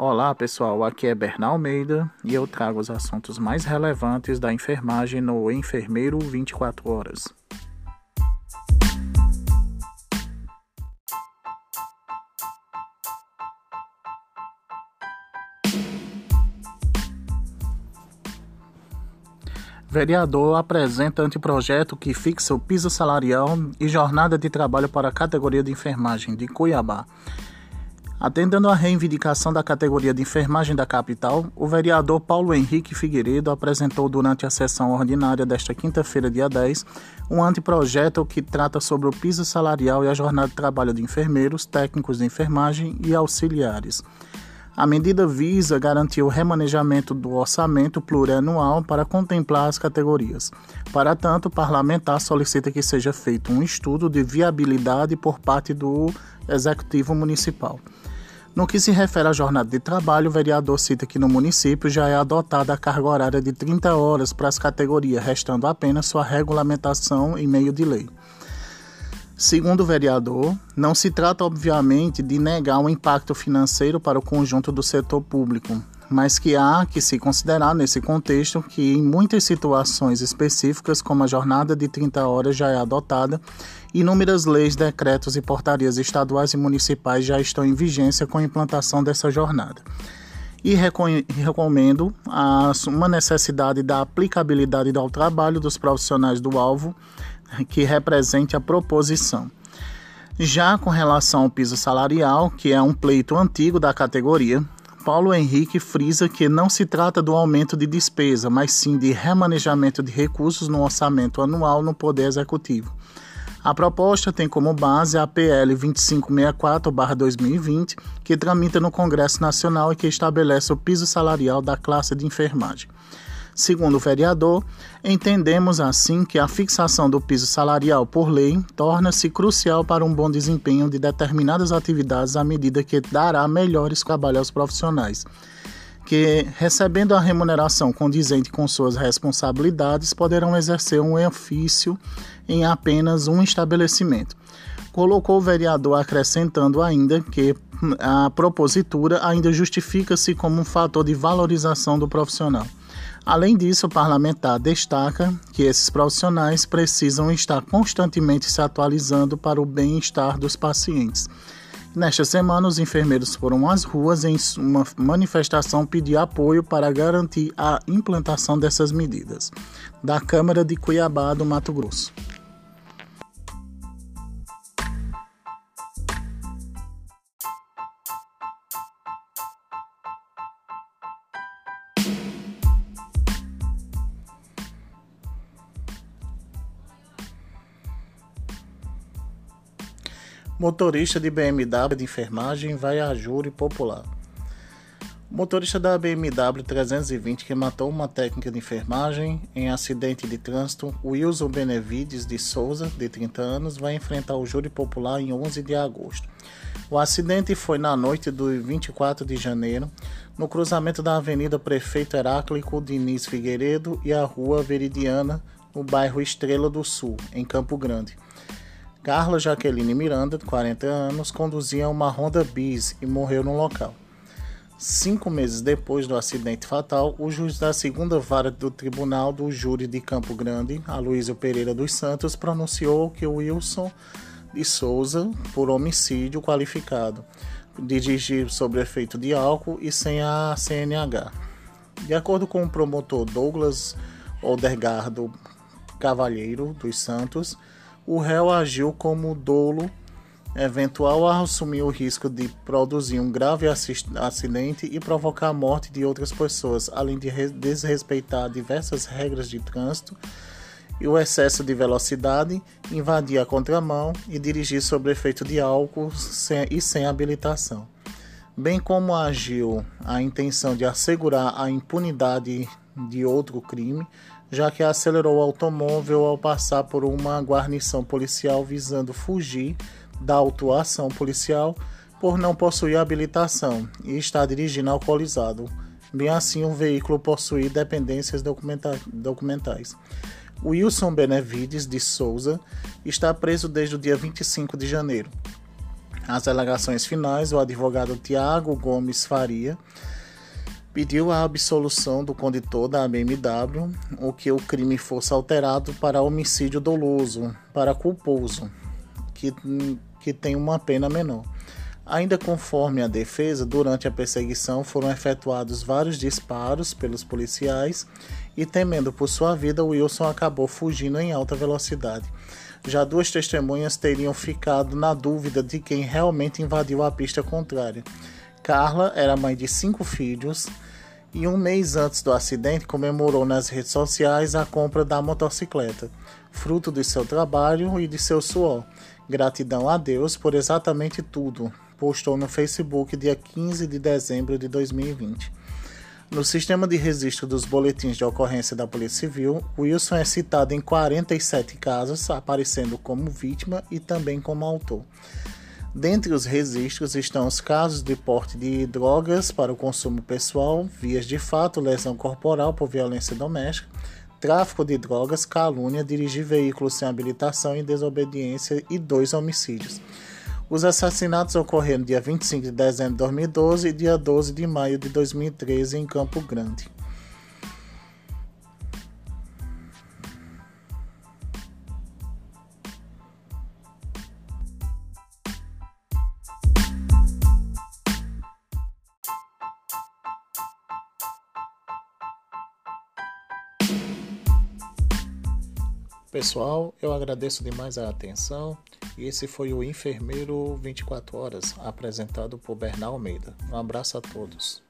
Olá pessoal, aqui é Bernal Almeida e eu trago os assuntos mais relevantes da enfermagem no Enfermeiro 24 Horas. Vereador apresenta anteprojeto que fixa o piso salarial e jornada de trabalho para a categoria de enfermagem de Cuiabá. Atendendo à reivindicação da categoria de enfermagem da capital, o vereador Paulo Henrique Figueiredo apresentou durante a sessão ordinária desta quinta-feira, dia 10, um anteprojeto que trata sobre o piso salarial e a jornada de trabalho de enfermeiros, técnicos de enfermagem e auxiliares. A medida visa garantir o remanejamento do orçamento plurianual para contemplar as categorias. Para tanto, o parlamentar solicita que seja feito um estudo de viabilidade por parte do Executivo Municipal. No que se refere à jornada de trabalho, o vereador cita que no município já é adotada a carga horária de 30 horas para as categorias, restando apenas sua regulamentação em meio de lei. Segundo o vereador, não se trata obviamente de negar o impacto financeiro para o conjunto do setor público, mas que há que se considerar nesse contexto que em muitas situações específicas, como a jornada de 30 horas já é adotada, inúmeras leis, decretos e portarias estaduais e municipais já estão em vigência com a implantação dessa jornada. E recomendo uma necessidade da aplicabilidade ao trabalho dos profissionais do alvo que represente a proposição. Já com relação ao piso salarial, que é um pleito antigo da categoria, Paulo Henrique frisa que não se trata do aumento de despesa, mas sim de remanejamento de recursos no orçamento anual no Poder Executivo. A proposta tem como base a PL 2564-2020, que tramita no Congresso Nacional e que estabelece o piso salarial da classe de enfermagem. Segundo o vereador, entendemos assim que a fixação do piso salarial por lei torna-se crucial para um bom desempenho de determinadas atividades à medida que dará melhores trabalhos aos profissionais, que, recebendo a remuneração condizente com suas responsabilidades, poderão exercer um ofício em apenas um estabelecimento. Colocou o vereador acrescentando ainda que a propositura ainda justifica-se como um fator de valorização do profissional. Além disso, o parlamentar destaca que esses profissionais precisam estar constantemente se atualizando para o bem-estar dos pacientes. Nesta semana, os enfermeiros foram às ruas em uma manifestação pedir apoio para garantir a implantação dessas medidas. Da Câmara de Cuiabá, do Mato Grosso. Motorista de BMW de enfermagem vai a júri popular. O motorista da BMW 320 que matou uma técnica de enfermagem em acidente de trânsito, Wilson Benevides de Souza, de 30 anos, vai enfrentar o júri popular em 11 de agosto. O acidente foi na noite do 24 de janeiro, no cruzamento da Avenida Prefeito Heráclito Diniz Figueiredo e a Rua Veridiana, no bairro Estrela do Sul, em Campo Grande. Carla Jaqueline Miranda, de 40 anos, conduzia uma Honda Bis e morreu no local. Cinco meses depois do acidente fatal, o juiz da segunda vara do Tribunal do Júri de Campo Grande, Aloysio Pereira dos Santos, pronunciou que Wilson de Souza, por homicídio qualificado, dirigir sob efeito de álcool e sem a CNH. De acordo com o promotor Douglas Odergardo Cavalheiro dos Santos, o réu agiu como dolo eventual ao assumir o risco de produzir um grave acidente e provocar a morte de outras pessoas, além de desrespeitar diversas regras de trânsito e o excesso de velocidade, invadir a contramão e dirigir sob efeito de álcool sem, e sem habilitação. Bem como agiu a intenção de assegurar a impunidade de outro crime, já que acelerou o automóvel ao passar por uma guarnição policial visando fugir da autuação policial por não possuir habilitação e estar dirigindo alcoolizado. Bem assim, o veículo possui dependências documenta documentais. Wilson Benevides de Souza está preso desde o dia 25 de janeiro. As alegações finais, o advogado Tiago Gomes Faria pediu a absolução do condutor da BMW, o que o crime fosse alterado para homicídio doloso, para culposo, que, que tem uma pena menor. Ainda conforme a defesa, durante a perseguição foram efetuados vários disparos pelos policiais e, temendo por sua vida, Wilson acabou fugindo em alta velocidade. Já duas testemunhas teriam ficado na dúvida de quem realmente invadiu a pista contrária. Carla era mãe de cinco filhos e um mês antes do acidente comemorou nas redes sociais a compra da motocicleta, fruto de seu trabalho e de seu suor. Gratidão a Deus por exatamente tudo, postou no Facebook dia 15 de dezembro de 2020. No sistema de registro dos boletins de ocorrência da Polícia Civil, Wilson é citado em 47 casos, aparecendo como vítima e também como autor. Dentre os registros estão os casos de porte de drogas para o consumo pessoal, vias de fato, lesão corporal por violência doméstica, tráfico de drogas, calúnia, dirigir veículos sem habilitação e desobediência e dois homicídios. Os assassinatos ocorreram dia 25 de dezembro de 2012 e dia 12 de maio de 2013 em Campo Grande. Pessoal, eu agradeço demais a atenção e esse foi o Enfermeiro 24 Horas, apresentado por Bernal Almeida. Um abraço a todos.